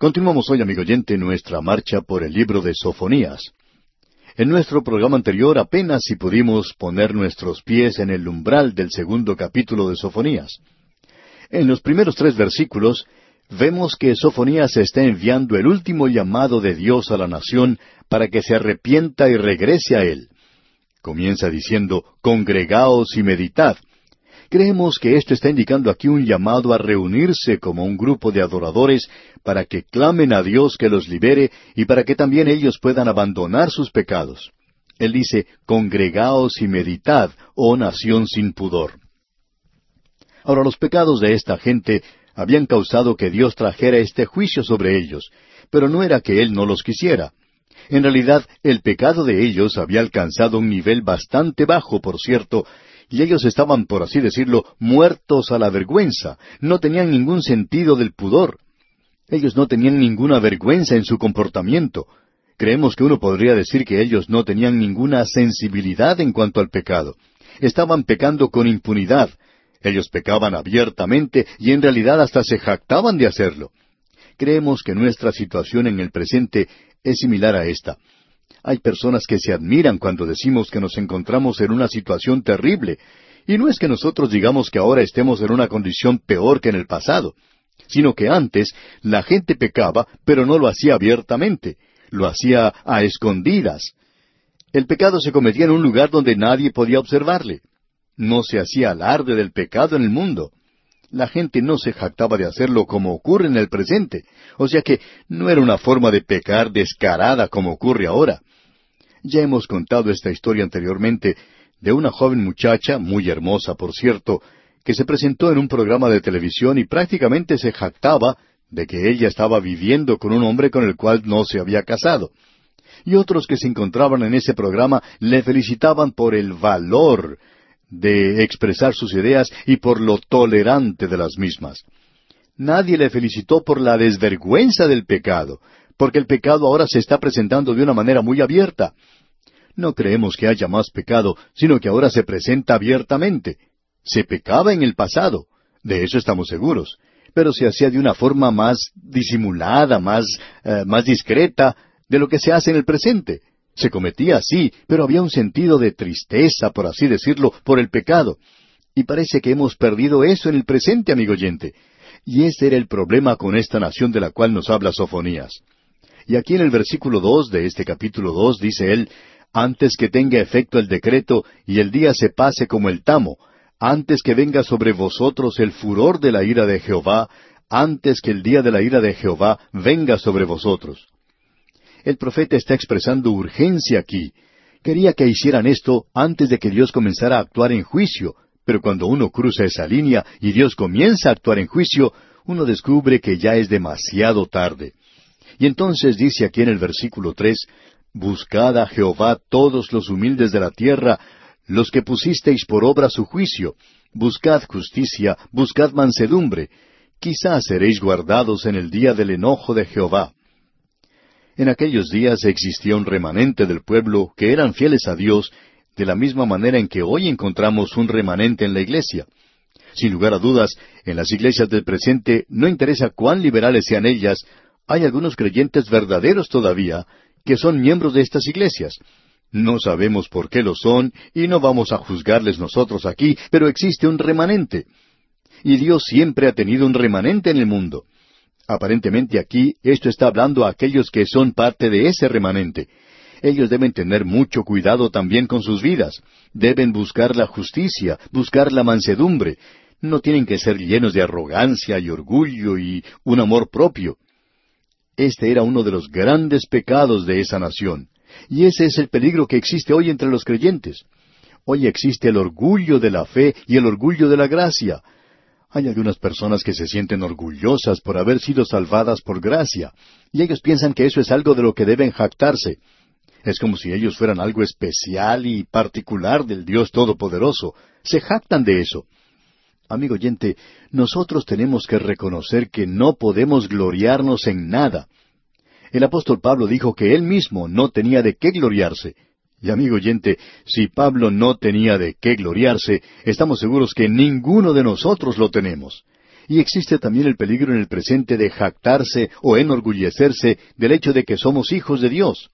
Continuamos hoy, amigo oyente, nuestra marcha por el libro de Sofonías. En nuestro programa anterior apenas si pudimos poner nuestros pies en el umbral del segundo capítulo de Sofonías. En los primeros tres versículos vemos que Sofonías está enviando el último llamado de Dios a la nación para que se arrepienta y regrese a Él. Comienza diciendo, Congregaos y meditad, Creemos que esto está indicando aquí un llamado a reunirse como un grupo de adoradores para que clamen a Dios que los libere y para que también ellos puedan abandonar sus pecados. Él dice, congregaos y meditad, oh nación sin pudor. Ahora los pecados de esta gente habían causado que Dios trajera este juicio sobre ellos, pero no era que Él no los quisiera. En realidad, el pecado de ellos había alcanzado un nivel bastante bajo, por cierto, y ellos estaban, por así decirlo, muertos a la vergüenza, no tenían ningún sentido del pudor. Ellos no tenían ninguna vergüenza en su comportamiento. Creemos que uno podría decir que ellos no tenían ninguna sensibilidad en cuanto al pecado. Estaban pecando con impunidad. Ellos pecaban abiertamente y en realidad hasta se jactaban de hacerlo. Creemos que nuestra situación en el presente es similar a esta. Hay personas que se admiran cuando decimos que nos encontramos en una situación terrible, y no es que nosotros digamos que ahora estemos en una condición peor que en el pasado, sino que antes la gente pecaba, pero no lo hacía abiertamente, lo hacía a escondidas. El pecado se cometía en un lugar donde nadie podía observarle. No se hacía alarde del pecado en el mundo. La gente no se jactaba de hacerlo como ocurre en el presente, o sea que no era una forma de pecar descarada como ocurre ahora. Ya hemos contado esta historia anteriormente de una joven muchacha, muy hermosa por cierto, que se presentó en un programa de televisión y prácticamente se jactaba de que ella estaba viviendo con un hombre con el cual no se había casado. Y otros que se encontraban en ese programa le felicitaban por el valor de expresar sus ideas y por lo tolerante de las mismas. Nadie le felicitó por la desvergüenza del pecado, porque el pecado ahora se está presentando de una manera muy abierta. No creemos que haya más pecado, sino que ahora se presenta abiertamente. Se pecaba en el pasado, de eso estamos seguros, pero se hacía de una forma más disimulada, más, eh, más discreta de lo que se hace en el presente. Se cometía así, pero había un sentido de tristeza, por así decirlo, por el pecado. Y parece que hemos perdido eso en el presente, amigo oyente. Y ese era el problema con esta nación de la cual nos habla Sofonías. Y aquí en el versículo dos de este capítulo dos dice él, antes que tenga efecto el decreto y el día se pase como el tamo, antes que venga sobre vosotros el furor de la ira de Jehová, antes que el día de la ira de Jehová venga sobre vosotros. El profeta está expresando urgencia aquí. Quería que hicieran esto antes de que Dios comenzara a actuar en juicio, pero cuando uno cruza esa línea y Dios comienza a actuar en juicio, uno descubre que ya es demasiado tarde. Y entonces dice aquí en el versículo tres, Buscad a Jehová todos los humildes de la tierra, los que pusisteis por obra su juicio. Buscad justicia, buscad mansedumbre. Quizás seréis guardados en el día del enojo de Jehová. En aquellos días existía un remanente del pueblo que eran fieles a Dios, de la misma manera en que hoy encontramos un remanente en la iglesia. Sin lugar a dudas, en las iglesias del presente no interesa cuán liberales sean ellas, hay algunos creyentes verdaderos todavía que son miembros de estas iglesias. No sabemos por qué lo son y no vamos a juzgarles nosotros aquí, pero existe un remanente. Y Dios siempre ha tenido un remanente en el mundo. Aparentemente aquí esto está hablando a aquellos que son parte de ese remanente. Ellos deben tener mucho cuidado también con sus vidas. Deben buscar la justicia, buscar la mansedumbre. No tienen que ser llenos de arrogancia y orgullo y un amor propio. Este era uno de los grandes pecados de esa nación. Y ese es el peligro que existe hoy entre los creyentes. Hoy existe el orgullo de la fe y el orgullo de la gracia. Hay algunas personas que se sienten orgullosas por haber sido salvadas por gracia, y ellos piensan que eso es algo de lo que deben jactarse. Es como si ellos fueran algo especial y particular del Dios Todopoderoso. Se jactan de eso. Amigo oyente, nosotros tenemos que reconocer que no podemos gloriarnos en nada. El apóstol Pablo dijo que él mismo no tenía de qué gloriarse. Y amigo oyente, si Pablo no tenía de qué gloriarse, estamos seguros que ninguno de nosotros lo tenemos. Y existe también el peligro en el presente de jactarse o enorgullecerse del hecho de que somos hijos de Dios.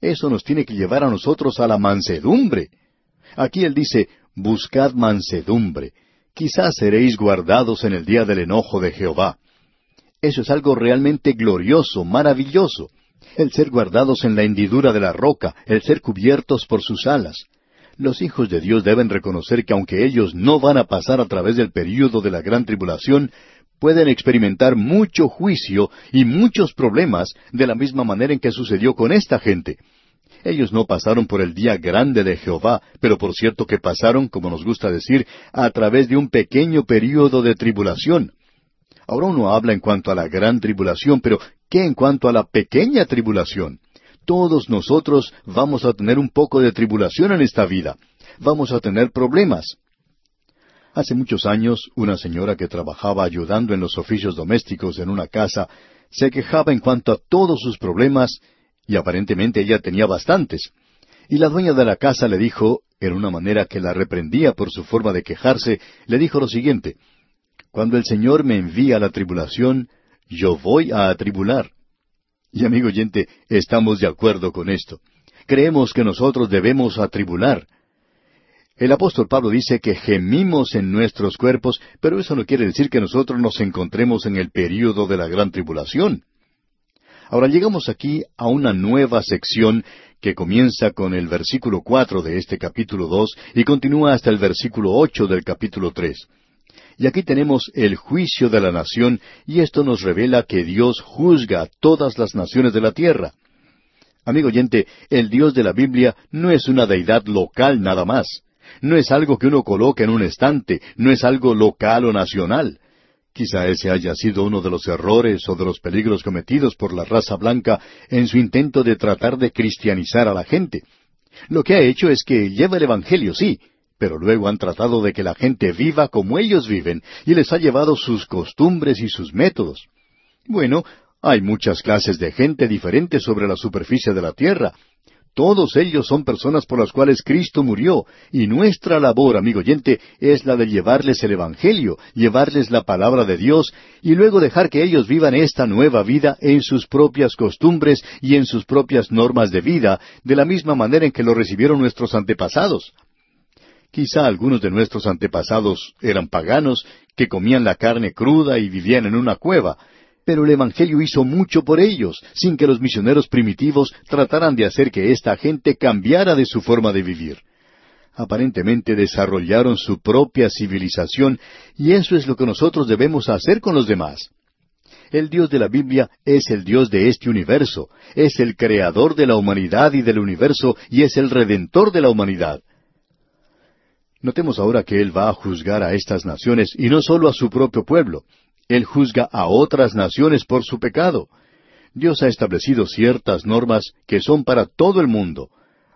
Eso nos tiene que llevar a nosotros a la mansedumbre. Aquí él dice, buscad mansedumbre. Quizás seréis guardados en el día del enojo de Jehová. Eso es algo realmente glorioso, maravilloso. El ser guardados en la hendidura de la roca, el ser cubiertos por sus alas. Los hijos de Dios deben reconocer que aunque ellos no van a pasar a través del período de la gran tribulación, pueden experimentar mucho juicio y muchos problemas de la misma manera en que sucedió con esta gente. Ellos no pasaron por el día grande de Jehová, pero por cierto que pasaron, como nos gusta decir, a través de un pequeño período de tribulación. Ahora uno habla en cuanto a la gran tribulación, pero ¿qué en cuanto a la pequeña tribulación? Todos nosotros vamos a tener un poco de tribulación en esta vida. Vamos a tener problemas. Hace muchos años, una señora que trabajaba ayudando en los oficios domésticos en una casa se quejaba en cuanto a todos sus problemas, y aparentemente ella tenía bastantes. Y la dueña de la casa le dijo, en una manera que la reprendía por su forma de quejarse, le dijo lo siguiente, Cuando el Señor me envía a la tribulación, yo voy a atribular. Y amigo oyente, estamos de acuerdo con esto. Creemos que nosotros debemos atribular. El apóstol Pablo dice que gemimos en nuestros cuerpos, pero eso no quiere decir que nosotros nos encontremos en el período de la gran tribulación. Ahora llegamos aquí a una nueva sección que comienza con el versículo cuatro de este capítulo dos y continúa hasta el versículo ocho del capítulo tres. Y aquí tenemos el juicio de la nación, y esto nos revela que Dios juzga a todas las naciones de la tierra. Amigo oyente, el Dios de la Biblia no es una deidad local nada más. No es algo que uno coloque en un estante, no es algo local o nacional. Quizá ese haya sido uno de los errores o de los peligros cometidos por la raza blanca en su intento de tratar de cristianizar a la gente. Lo que ha hecho es que lleva el Evangelio, sí, pero luego han tratado de que la gente viva como ellos viven y les ha llevado sus costumbres y sus métodos. Bueno, hay muchas clases de gente diferentes sobre la superficie de la tierra, todos ellos son personas por las cuales Cristo murió, y nuestra labor, amigo oyente, es la de llevarles el Evangelio, llevarles la palabra de Dios, y luego dejar que ellos vivan esta nueva vida en sus propias costumbres y en sus propias normas de vida, de la misma manera en que lo recibieron nuestros antepasados. Quizá algunos de nuestros antepasados eran paganos, que comían la carne cruda y vivían en una cueva, pero el Evangelio hizo mucho por ellos, sin que los misioneros primitivos trataran de hacer que esta gente cambiara de su forma de vivir. Aparentemente desarrollaron su propia civilización y eso es lo que nosotros debemos hacer con los demás. El Dios de la Biblia es el Dios de este universo, es el creador de la humanidad y del universo y es el redentor de la humanidad. Notemos ahora que Él va a juzgar a estas naciones y no solo a su propio pueblo. Él juzga a otras naciones por su pecado. Dios ha establecido ciertas normas que son para todo el mundo.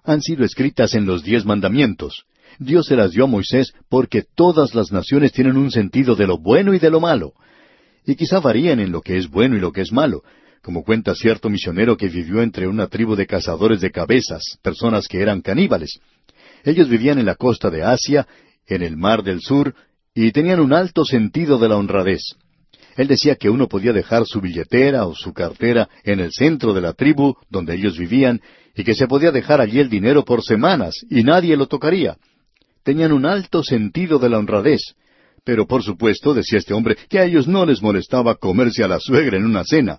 Han sido escritas en los diez mandamientos. Dios se las dio a Moisés porque todas las naciones tienen un sentido de lo bueno y de lo malo. Y quizá varían en lo que es bueno y lo que es malo, como cuenta cierto misionero que vivió entre una tribu de cazadores de cabezas, personas que eran caníbales. Ellos vivían en la costa de Asia, en el mar del sur, y tenían un alto sentido de la honradez. Él decía que uno podía dejar su billetera o su cartera en el centro de la tribu donde ellos vivían y que se podía dejar allí el dinero por semanas y nadie lo tocaría. Tenían un alto sentido de la honradez. Pero por supuesto, decía este hombre, que a ellos no les molestaba comerse a la suegra en una cena.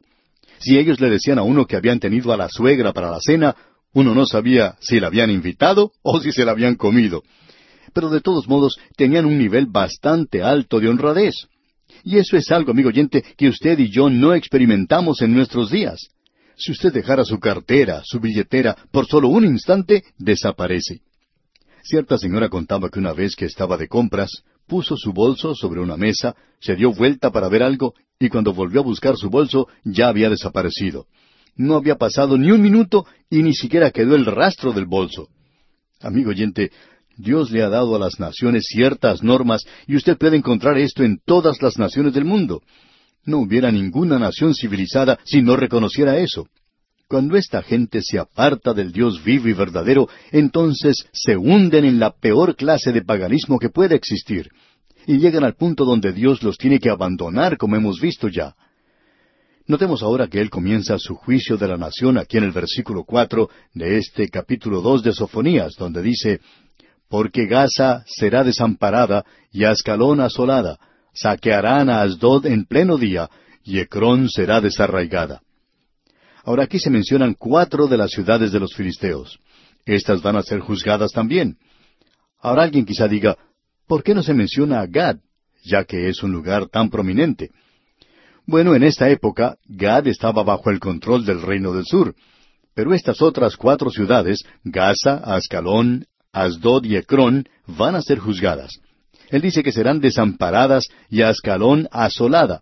Si ellos le decían a uno que habían tenido a la suegra para la cena, uno no sabía si la habían invitado o si se la habían comido. Pero de todos modos tenían un nivel bastante alto de honradez. Y eso es algo, amigo oyente, que usted y yo no experimentamos en nuestros días. Si usted dejara su cartera, su billetera, por solo un instante, desaparece. Cierta señora contaba que una vez que estaba de compras, puso su bolso sobre una mesa, se dio vuelta para ver algo, y cuando volvió a buscar su bolso ya había desaparecido. No había pasado ni un minuto y ni siquiera quedó el rastro del bolso. Amigo oyente, Dios le ha dado a las naciones ciertas normas y usted puede encontrar esto en todas las naciones del mundo. No hubiera ninguna nación civilizada si no reconociera eso. Cuando esta gente se aparta del Dios vivo y verdadero, entonces se hunden en la peor clase de paganismo que puede existir. y llegan al punto donde Dios los tiene que abandonar, como hemos visto ya. Notemos ahora que él comienza su juicio de la nación aquí en el versículo cuatro de este capítulo dos de Sofonías, donde dice Porque Gaza será desamparada y Ascalón asolada, saquearán a Asdod en pleno día, y Ecrón será desarraigada. Ahora aquí se mencionan cuatro de las ciudades de los filisteos. Estas van a ser juzgadas también. Ahora alguien quizá diga, ¿por qué no se menciona a Gad, ya que es un lugar tan prominente? Bueno, en esta época, Gad estaba bajo el control del reino del sur, pero estas otras cuatro ciudades, Gaza, Ascalón, Asdod y Ecrón, van a ser juzgadas. Él dice que serán desamparadas y Ascalón asolada.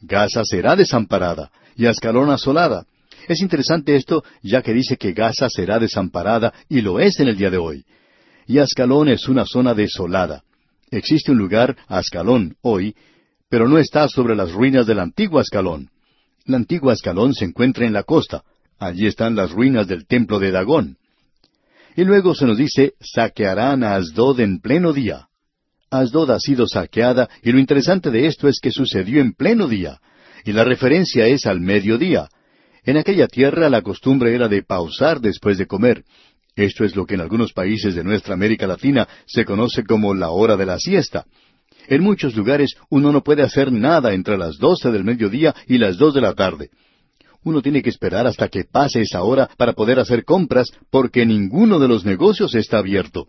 Gaza será desamparada y Ascalón asolada. Es interesante esto, ya que dice que Gaza será desamparada, y lo es en el día de hoy. Y Ascalón es una zona desolada. Existe un lugar, Ascalón, hoy, pero no está sobre las ruinas del antiguo Ascalón. La antigua Ascalón se encuentra en la costa. Allí están las ruinas del templo de Dagón. Y luego se nos dice, saquearán a Asdod en pleno día. Asdod ha sido saqueada, y lo interesante de esto es que sucedió en pleno día. Y la referencia es al mediodía. En aquella tierra la costumbre era de pausar después de comer. Esto es lo que en algunos países de nuestra América Latina se conoce como la hora de la siesta. En muchos lugares uno no puede hacer nada entre las doce del mediodía y las dos de la tarde. Uno tiene que esperar hasta que pase esa hora para poder hacer compras porque ninguno de los negocios está abierto.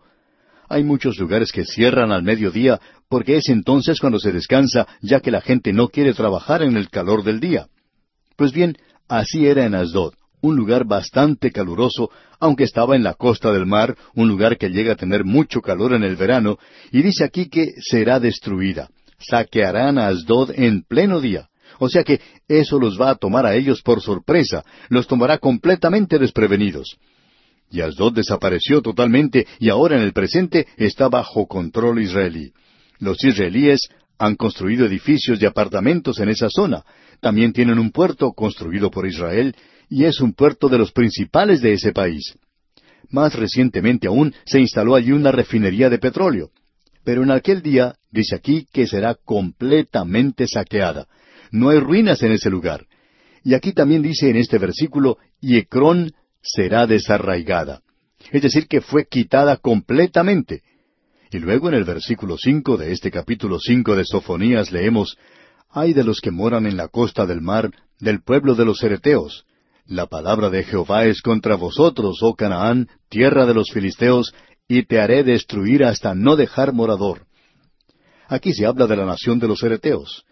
Hay muchos lugares que cierran al mediodía porque es entonces cuando se descansa, ya que la gente no quiere trabajar en el calor del día. Pues bien, así era en Asdod, un lugar bastante caluroso, aunque estaba en la costa del mar, un lugar que llega a tener mucho calor en el verano, y dice aquí que será destruida. Saquearán Asdod en pleno día. O sea que eso los va a tomar a ellos por sorpresa, los tomará completamente desprevenidos. Y Asdod desapareció totalmente y ahora en el presente está bajo control israelí. Los israelíes han construido edificios de apartamentos en esa zona. También tienen un puerto construido por Israel y es un puerto de los principales de ese país. Más recientemente aún se instaló allí una refinería de petróleo. Pero en aquel día dice aquí que será completamente saqueada. No hay ruinas en ese lugar. Y aquí también dice en este versículo, y Ecrón será desarraigada. Es decir, que fue quitada completamente. Y luego en el versículo cinco de este capítulo cinco de Sofonías leemos Ay de los que moran en la costa del mar, del pueblo de los Ereteos. La palabra de Jehová es contra vosotros, oh Canaán, tierra de los filisteos, y te haré destruir hasta no dejar morador. Aquí se habla de la nación de los Ereteos.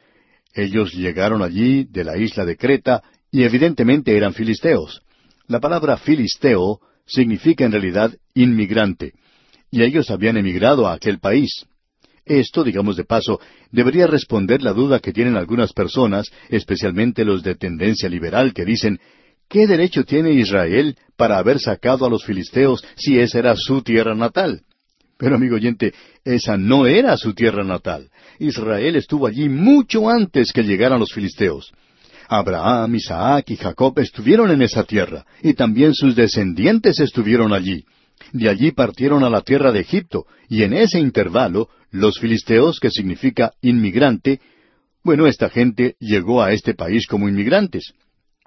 Ellos llegaron allí de la isla de Creta y evidentemente eran filisteos. La palabra filisteo significa en realidad inmigrante, y ellos habían emigrado a aquel país. Esto, digamos de paso, debería responder la duda que tienen algunas personas, especialmente los de tendencia liberal, que dicen, ¿qué derecho tiene Israel para haber sacado a los filisteos si esa era su tierra natal? Pero amigo oyente, esa no era su tierra natal. Israel estuvo allí mucho antes que llegaran los filisteos. Abraham, Isaac y Jacob estuvieron en esa tierra, y también sus descendientes estuvieron allí. De allí partieron a la tierra de Egipto, y en ese intervalo, los filisteos, que significa inmigrante, bueno, esta gente llegó a este país como inmigrantes.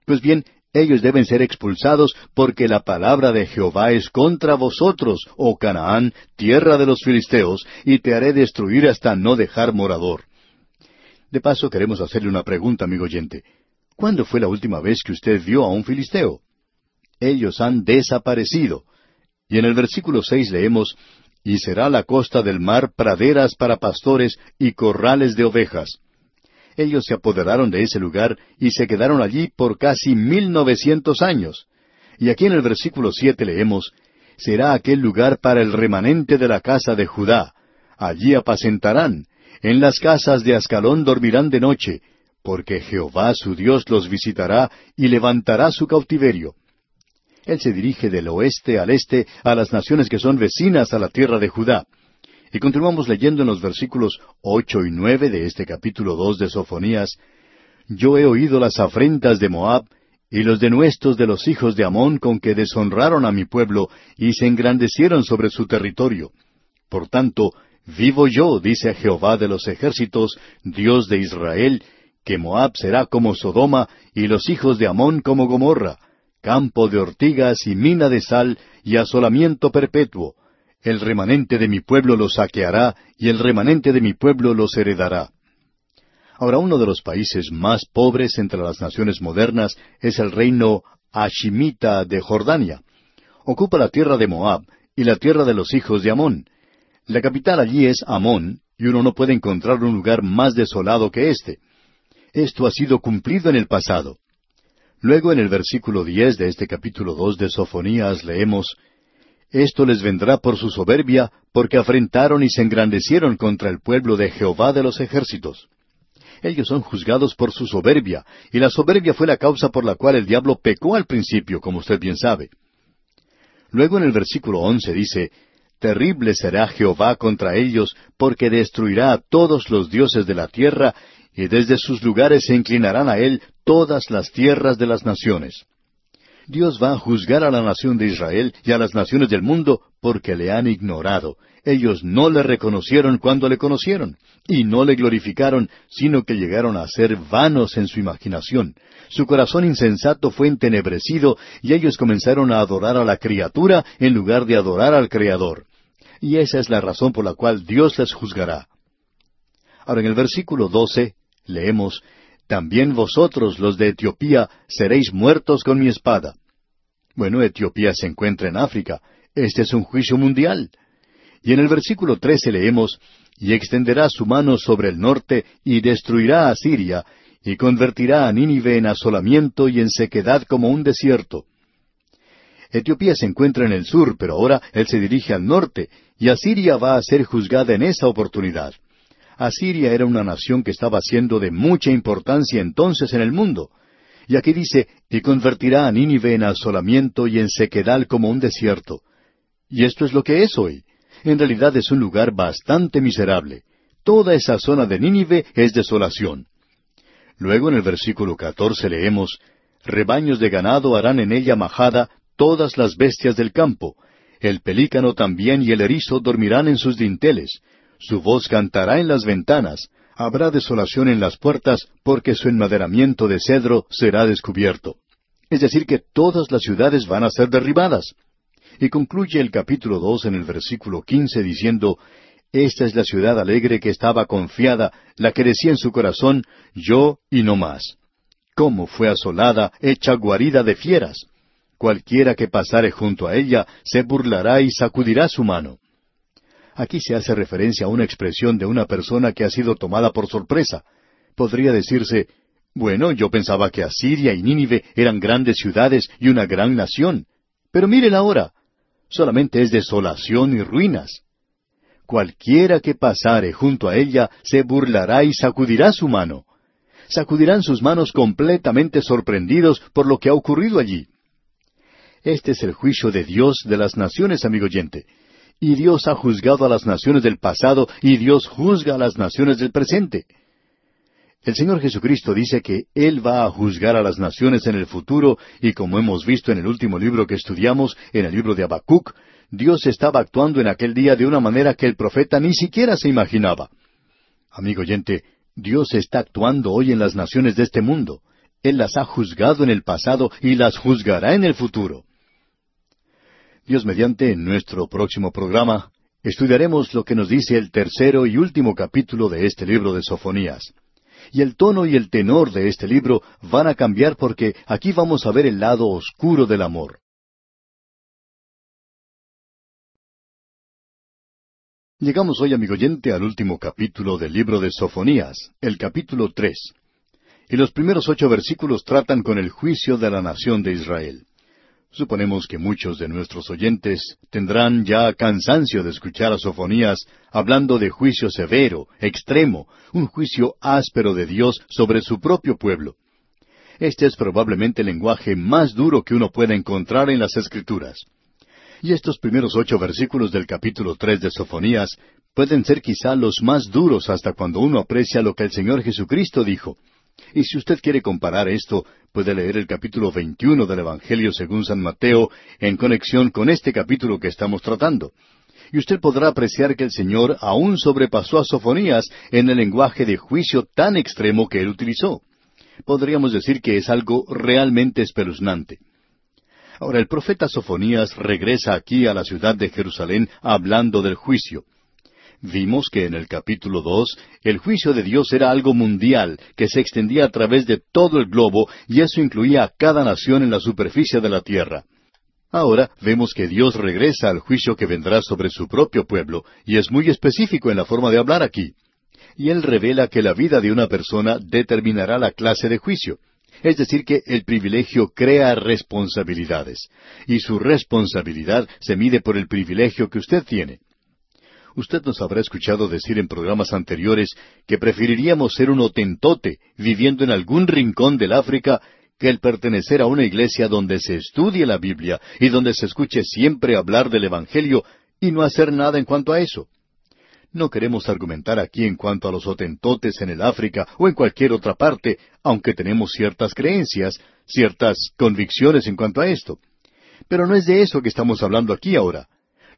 Pues bien, ellos deben ser expulsados porque la palabra de Jehová es contra vosotros, oh Canaán, tierra de los filisteos, y te haré destruir hasta no dejar morador. De paso queremos hacerle una pregunta, amigo oyente. ¿Cuándo fue la última vez que usted vio a un filisteo? Ellos han desaparecido. Y en el versículo seis leemos, Y será la costa del mar praderas para pastores y corrales de ovejas. Ellos se apoderaron de ese lugar y se quedaron allí por casi mil novecientos años. Y aquí en el versículo siete leemos, Será aquel lugar para el remanente de la casa de Judá. Allí apacentarán. En las casas de Ascalón dormirán de noche, porque Jehová su Dios los visitará y levantará su cautiverio. Él se dirige del oeste al este a las naciones que son vecinas a la tierra de Judá. Y continuamos leyendo en los versículos ocho y nueve de este capítulo dos de Sofonías Yo he oído las afrentas de Moab y los denuestos de los hijos de Amón con que deshonraron a mi pueblo y se engrandecieron sobre su territorio. Por tanto, Vivo yo, dice Jehová de los ejércitos, Dios de Israel, que Moab será como Sodoma y los hijos de Amón como Gomorra, campo de ortigas y mina de sal y asolamiento perpetuo. El remanente de mi pueblo los saqueará y el remanente de mi pueblo los heredará. Ahora uno de los países más pobres entre las naciones modernas es el reino Hashimita de Jordania. Ocupa la tierra de Moab y la tierra de los hijos de Amón. La capital allí es Amón, y uno no puede encontrar un lugar más desolado que éste. Esto ha sido cumplido en el pasado. Luego en el versículo diez de este capítulo dos de Sofonías leemos Esto les vendrá por su soberbia, porque afrentaron y se engrandecieron contra el pueblo de Jehová de los ejércitos. Ellos son juzgados por su soberbia, y la soberbia fue la causa por la cual el diablo pecó al principio, como usted bien sabe. Luego en el versículo once dice Terrible será Jehová contra ellos, porque destruirá a todos los dioses de la tierra, y desde sus lugares se inclinarán a él todas las tierras de las naciones. Dios va a juzgar a la nación de Israel y a las naciones del mundo porque le han ignorado. Ellos no le reconocieron cuando le conocieron, y no le glorificaron, sino que llegaron a ser vanos en su imaginación. Su corazón insensato fue entenebrecido, y ellos comenzaron a adorar a la criatura en lugar de adorar al Creador. Y esa es la razón por la cual Dios les juzgará. Ahora en el versículo doce leemos También vosotros, los de Etiopía, seréis muertos con mi espada. Bueno, Etiopía se encuentra en África. Este es un juicio mundial. Y en el versículo trece leemos Y extenderá su mano sobre el norte y destruirá a Siria, y convertirá a Nínive en asolamiento y en sequedad como un desierto. Etiopía se encuentra en el sur, pero ahora él se dirige al norte, y Asiria va a ser juzgada en esa oportunidad. Asiria era una nación que estaba siendo de mucha importancia entonces en el mundo. Y aquí dice, y convertirá a Nínive en asolamiento y en sequedal como un desierto. Y esto es lo que es hoy. En realidad es un lugar bastante miserable. Toda esa zona de Nínive es desolación. Luego en el versículo catorce leemos, Rebaños de ganado harán en ella majada todas las bestias del campo. El pelícano también y el erizo dormirán en sus dinteles su voz cantará en las ventanas, habrá desolación en las puertas, porque su enmaderamiento de cedro será descubierto. Es decir, que todas las ciudades van a ser derribadas. Y concluye el capítulo dos en el versículo quince diciendo, Esta es la ciudad alegre que estaba confiada, la que decía en su corazón, yo y no más. ¿Cómo fue asolada, hecha guarida de fieras? Cualquiera que pasare junto a ella se burlará y sacudirá su mano. Aquí se hace referencia a una expresión de una persona que ha sido tomada por sorpresa. Podría decirse, bueno, yo pensaba que Asiria y Nínive eran grandes ciudades y una gran nación. Pero miren ahora, solamente es desolación y ruinas. Cualquiera que pasare junto a ella se burlará y sacudirá su mano. Sacudirán sus manos completamente sorprendidos por lo que ha ocurrido allí. Este es el juicio de Dios de las naciones, amigo oyente. Y Dios ha juzgado a las naciones del pasado y Dios juzga a las naciones del presente. El Señor Jesucristo dice que Él va a juzgar a las naciones en el futuro y como hemos visto en el último libro que estudiamos, en el libro de Habacuc, Dios estaba actuando en aquel día de una manera que el profeta ni siquiera se imaginaba. Amigo oyente, Dios está actuando hoy en las naciones de este mundo. Él las ha juzgado en el pasado y las juzgará en el futuro. Dios mediante, en nuestro próximo programa, estudiaremos lo que nos dice el tercero y último capítulo de este libro de Sofonías. Y el tono y el tenor de este libro van a cambiar porque aquí vamos a ver el lado oscuro del amor. Llegamos hoy, amigo oyente, al último capítulo del libro de Sofonías, el capítulo tres. Y los primeros ocho versículos tratan con el juicio de la nación de Israel. Suponemos que muchos de nuestros oyentes tendrán ya cansancio de escuchar a Sofonías hablando de juicio severo, extremo, un juicio áspero de Dios sobre su propio pueblo. Este es probablemente el lenguaje más duro que uno pueda encontrar en las Escrituras. Y estos primeros ocho versículos del capítulo tres de Sofonías pueden ser quizá los más duros hasta cuando uno aprecia lo que el Señor Jesucristo dijo. Y si usted quiere comparar esto, puede leer el capítulo 21 del Evangelio según San Mateo en conexión con este capítulo que estamos tratando. y usted podrá apreciar que el Señor aún sobrepasó a Sofonías en el lenguaje de juicio tan extremo que él utilizó. Podríamos decir que es algo realmente espeluznante. Ahora el profeta Sofonías regresa aquí a la ciudad de Jerusalén hablando del juicio. Vimos que en el capítulo dos el juicio de Dios era algo mundial que se extendía a través de todo el globo y eso incluía a cada nación en la superficie de la tierra. Ahora vemos que Dios regresa al juicio que vendrá sobre su propio pueblo, y es muy específico en la forma de hablar aquí. Y Él revela que la vida de una persona determinará la clase de juicio. Es decir, que el privilegio crea responsabilidades, y su responsabilidad se mide por el privilegio que usted tiene. Usted nos habrá escuchado decir en programas anteriores que preferiríamos ser un otentote viviendo en algún rincón del África que el pertenecer a una iglesia donde se estudie la Biblia y donde se escuche siempre hablar del Evangelio y no hacer nada en cuanto a eso. No queremos argumentar aquí en cuanto a los otentotes en el África o en cualquier otra parte, aunque tenemos ciertas creencias, ciertas convicciones en cuanto a esto. Pero no es de eso que estamos hablando aquí ahora.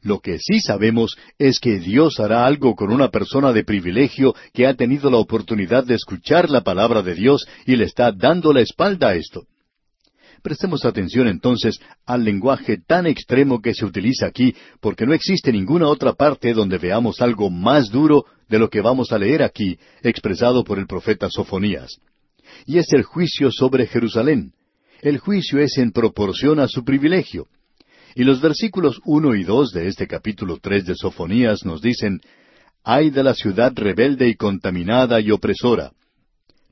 Lo que sí sabemos es que Dios hará algo con una persona de privilegio que ha tenido la oportunidad de escuchar la palabra de Dios y le está dando la espalda a esto. Prestemos atención entonces al lenguaje tan extremo que se utiliza aquí, porque no existe ninguna otra parte donde veamos algo más duro de lo que vamos a leer aquí, expresado por el profeta Sofonías. Y es el juicio sobre Jerusalén. El juicio es en proporción a su privilegio. Y los versículos uno y dos de este capítulo tres de Sofonías nos dicen Ay de la ciudad rebelde y contaminada y opresora.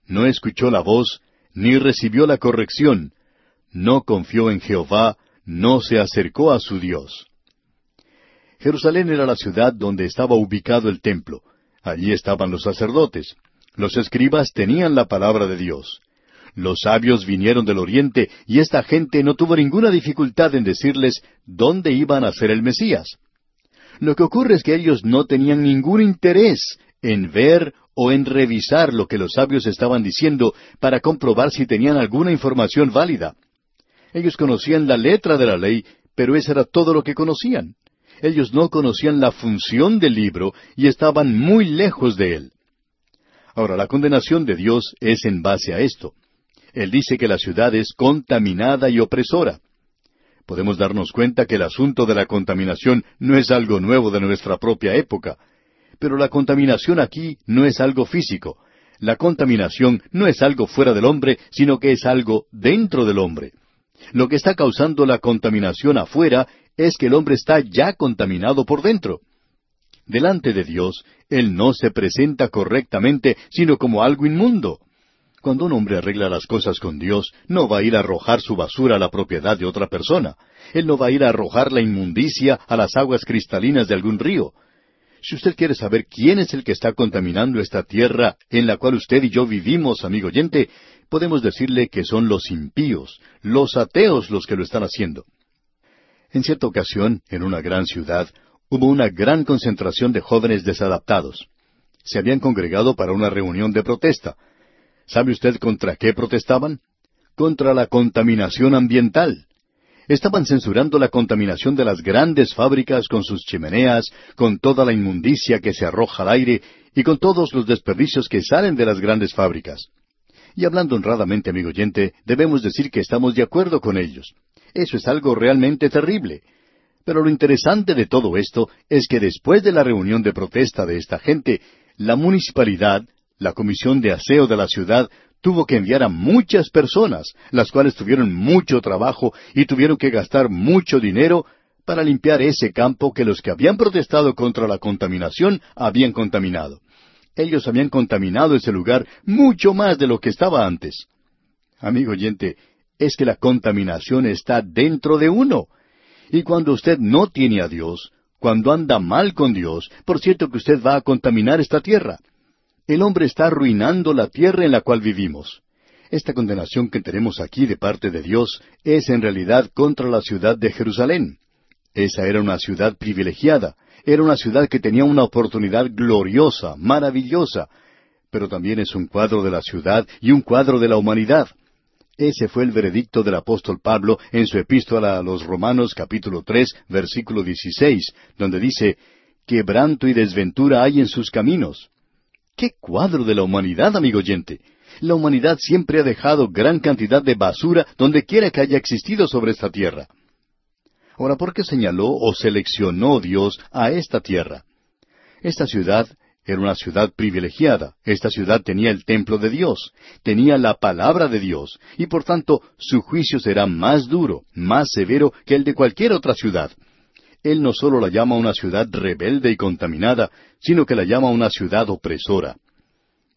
No escuchó la voz, ni recibió la corrección, no confió en Jehová, no se acercó a su Dios. Jerusalén era la ciudad donde estaba ubicado el templo. Allí estaban los sacerdotes. Los escribas tenían la palabra de Dios. Los sabios vinieron del oriente y esta gente no tuvo ninguna dificultad en decirles dónde iban a ser el Mesías. Lo que ocurre es que ellos no tenían ningún interés en ver o en revisar lo que los sabios estaban diciendo para comprobar si tenían alguna información válida. Ellos conocían la letra de la ley, pero eso era todo lo que conocían. Ellos no conocían la función del libro y estaban muy lejos de él. Ahora, la condenación de Dios es en base a esto. Él dice que la ciudad es contaminada y opresora. Podemos darnos cuenta que el asunto de la contaminación no es algo nuevo de nuestra propia época. Pero la contaminación aquí no es algo físico. La contaminación no es algo fuera del hombre, sino que es algo dentro del hombre. Lo que está causando la contaminación afuera es que el hombre está ya contaminado por dentro. Delante de Dios, Él no se presenta correctamente, sino como algo inmundo. Cuando un hombre arregla las cosas con Dios, no va a ir a arrojar su basura a la propiedad de otra persona. Él no va a ir a arrojar la inmundicia a las aguas cristalinas de algún río. Si usted quiere saber quién es el que está contaminando esta tierra en la cual usted y yo vivimos, amigo oyente, podemos decirle que son los impíos, los ateos los que lo están haciendo. En cierta ocasión, en una gran ciudad, hubo una gran concentración de jóvenes desadaptados. Se habían congregado para una reunión de protesta, ¿Sabe usted contra qué protestaban? Contra la contaminación ambiental. Estaban censurando la contaminación de las grandes fábricas con sus chimeneas, con toda la inmundicia que se arroja al aire y con todos los desperdicios que salen de las grandes fábricas. Y hablando honradamente, amigo oyente, debemos decir que estamos de acuerdo con ellos. Eso es algo realmente terrible. Pero lo interesante de todo esto es que después de la reunión de protesta de esta gente, la municipalidad la comisión de aseo de la ciudad tuvo que enviar a muchas personas, las cuales tuvieron mucho trabajo y tuvieron que gastar mucho dinero para limpiar ese campo que los que habían protestado contra la contaminación habían contaminado. Ellos habían contaminado ese lugar mucho más de lo que estaba antes. Amigo oyente, es que la contaminación está dentro de uno. Y cuando usted no tiene a Dios, cuando anda mal con Dios, por cierto que usted va a contaminar esta tierra. El hombre está arruinando la tierra en la cual vivimos. Esta condenación que tenemos aquí de parte de Dios es en realidad contra la ciudad de Jerusalén. Esa era una ciudad privilegiada, era una ciudad que tenía una oportunidad gloriosa, maravillosa, pero también es un cuadro de la ciudad y un cuadro de la humanidad. Ese fue el veredicto del apóstol Pablo en su epístola a los Romanos capítulo tres, versículo dieciséis, donde dice, Quebranto y desventura hay en sus caminos. ¡Qué cuadro de la humanidad, amigo oyente! La humanidad siempre ha dejado gran cantidad de basura donde quiera que haya existido sobre esta tierra. Ahora, ¿por qué señaló o seleccionó Dios a esta tierra? Esta ciudad era una ciudad privilegiada. Esta ciudad tenía el templo de Dios, tenía la palabra de Dios, y por tanto su juicio será más duro, más severo que el de cualquier otra ciudad. Él no solo la llama una ciudad rebelde y contaminada, sino que la llama una ciudad opresora.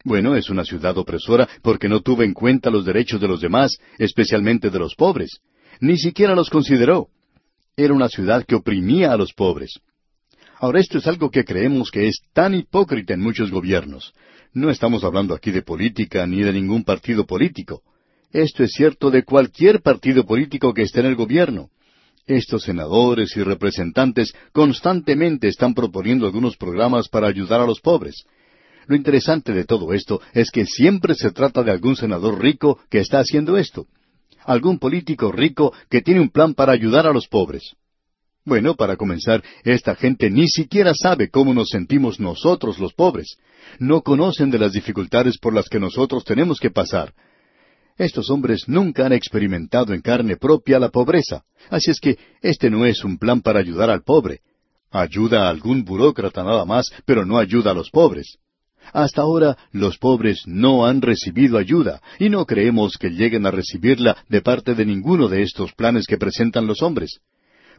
Bueno, es una ciudad opresora porque no tuvo en cuenta los derechos de los demás, especialmente de los pobres. Ni siquiera los consideró. Era una ciudad que oprimía a los pobres. Ahora esto es algo que creemos que es tan hipócrita en muchos gobiernos. No estamos hablando aquí de política ni de ningún partido político. Esto es cierto de cualquier partido político que esté en el gobierno. Estos senadores y representantes constantemente están proponiendo algunos programas para ayudar a los pobres. Lo interesante de todo esto es que siempre se trata de algún senador rico que está haciendo esto. Algún político rico que tiene un plan para ayudar a los pobres. Bueno, para comenzar, esta gente ni siquiera sabe cómo nos sentimos nosotros los pobres. No conocen de las dificultades por las que nosotros tenemos que pasar. Estos hombres nunca han experimentado en carne propia la pobreza. Así es que este no es un plan para ayudar al pobre. Ayuda a algún burócrata nada más, pero no ayuda a los pobres. Hasta ahora los pobres no han recibido ayuda y no creemos que lleguen a recibirla de parte de ninguno de estos planes que presentan los hombres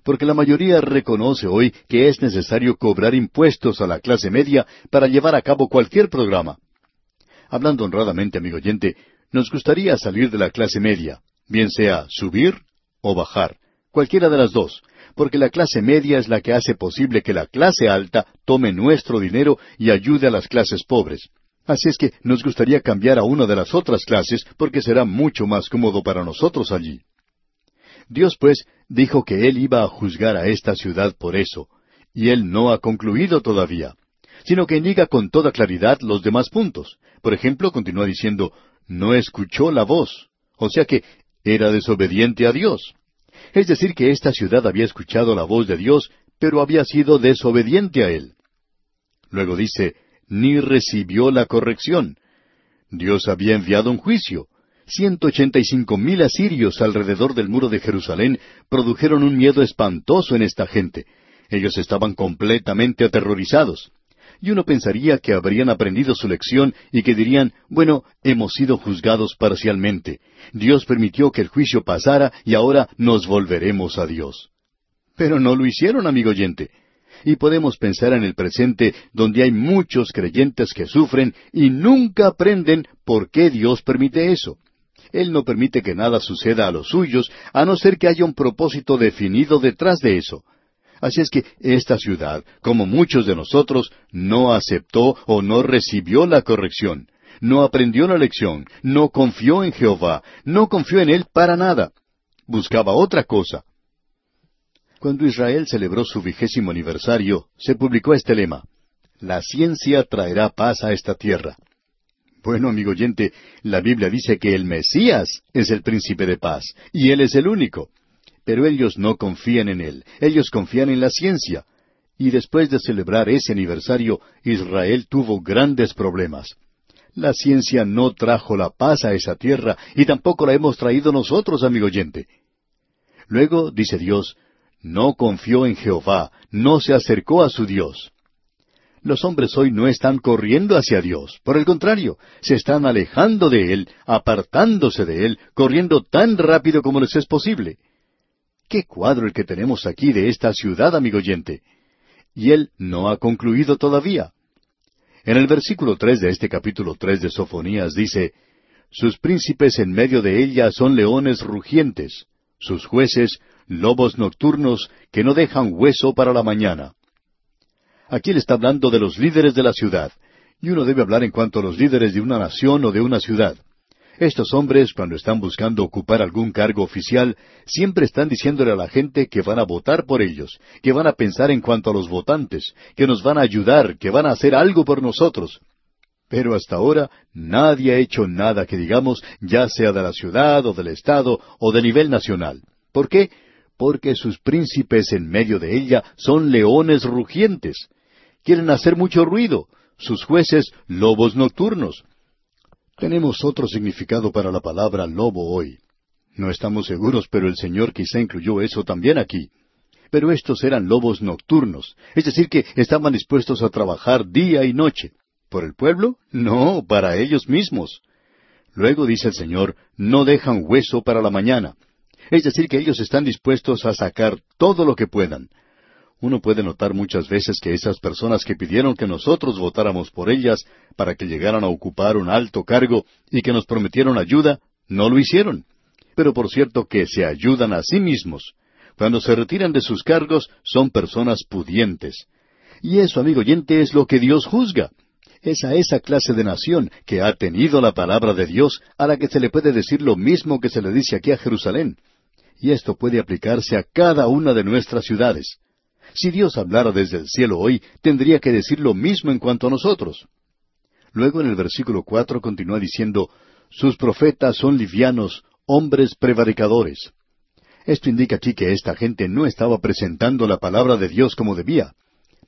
porque la mayoría reconoce hoy que es necesario cobrar impuestos a la clase media para llevar a cabo cualquier programa. Hablando honradamente, amigo oyente, nos gustaría salir de la clase media, bien sea subir o bajar, cualquiera de las dos, porque la clase media es la que hace posible que la clase alta tome nuestro dinero y ayude a las clases pobres. Así es que nos gustaría cambiar a una de las otras clases porque será mucho más cómodo para nosotros allí. Dios pues dijo que Él iba a juzgar a esta ciudad por eso, y Él no ha concluido todavía, sino que niega con toda claridad los demás puntos. Por ejemplo, continúa diciendo, no escuchó la voz, o sea que era desobediente a Dios. Es decir, que esta ciudad había escuchado la voz de Dios, pero había sido desobediente a Él. Luego dice, ni recibió la corrección. Dios había enviado un juicio, Ciento ochenta y cinco mil asirios alrededor del muro de Jerusalén produjeron un miedo espantoso en esta gente. Ellos estaban completamente aterrorizados. Y uno pensaría que habrían aprendido su lección y que dirían, bueno, hemos sido juzgados parcialmente. Dios permitió que el juicio pasara y ahora nos volveremos a Dios. Pero no lo hicieron, amigo oyente. Y podemos pensar en el presente donde hay muchos creyentes que sufren y nunca aprenden por qué Dios permite eso. Él no permite que nada suceda a los suyos, a no ser que haya un propósito definido detrás de eso. Así es que esta ciudad, como muchos de nosotros, no aceptó o no recibió la corrección, no aprendió la lección, no confió en Jehová, no confió en Él para nada. Buscaba otra cosa. Cuando Israel celebró su vigésimo aniversario, se publicó este lema, La ciencia traerá paz a esta tierra. Bueno, amigo oyente, la Biblia dice que el Mesías es el príncipe de paz, y Él es el único. Pero ellos no confían en Él, ellos confían en la ciencia. Y después de celebrar ese aniversario, Israel tuvo grandes problemas. La ciencia no trajo la paz a esa tierra, y tampoco la hemos traído nosotros, amigo oyente. Luego, dice Dios, no confió en Jehová, no se acercó a su Dios. Los hombres hoy no están corriendo hacia Dios, por el contrario, se están alejando de Él, apartándose de Él, corriendo tan rápido como les es posible. Qué cuadro el que tenemos aquí de esta ciudad, amigo oyente. Y Él no ha concluido todavía. En el versículo tres de este capítulo tres de Sofonías dice, Sus príncipes en medio de ella son leones rugientes, sus jueces lobos nocturnos que no dejan hueso para la mañana. Aquí él está hablando de los líderes de la ciudad, y uno debe hablar en cuanto a los líderes de una nación o de una ciudad. Estos hombres, cuando están buscando ocupar algún cargo oficial, siempre están diciéndole a la gente que van a votar por ellos, que van a pensar en cuanto a los votantes, que nos van a ayudar, que van a hacer algo por nosotros. Pero hasta ahora nadie ha hecho nada que digamos, ya sea de la ciudad o del Estado o de nivel nacional. ¿Por qué? Porque sus príncipes en medio de ella son leones rugientes. Quieren hacer mucho ruido. Sus jueces lobos nocturnos. Tenemos otro significado para la palabra lobo hoy. No estamos seguros, pero el Señor quizá incluyó eso también aquí. Pero estos eran lobos nocturnos, es decir, que estaban dispuestos a trabajar día y noche. ¿Por el pueblo? No, para ellos mismos. Luego dice el Señor, no dejan hueso para la mañana. Es decir, que ellos están dispuestos a sacar todo lo que puedan. Uno puede notar muchas veces que esas personas que pidieron que nosotros votáramos por ellas para que llegaran a ocupar un alto cargo y que nos prometieron ayuda, no lo hicieron. Pero por cierto que se ayudan a sí mismos. Cuando se retiran de sus cargos son personas pudientes. Y eso, amigo oyente, es lo que Dios juzga. Es a esa clase de nación que ha tenido la palabra de Dios a la que se le puede decir lo mismo que se le dice aquí a Jerusalén. Y esto puede aplicarse a cada una de nuestras ciudades. Si Dios hablara desde el cielo hoy, tendría que decir lo mismo en cuanto a nosotros. Luego en el versículo cuatro continúa diciendo, Sus profetas son livianos, hombres prevaricadores. Esto indica aquí que esta gente no estaba presentando la palabra de Dios como debía.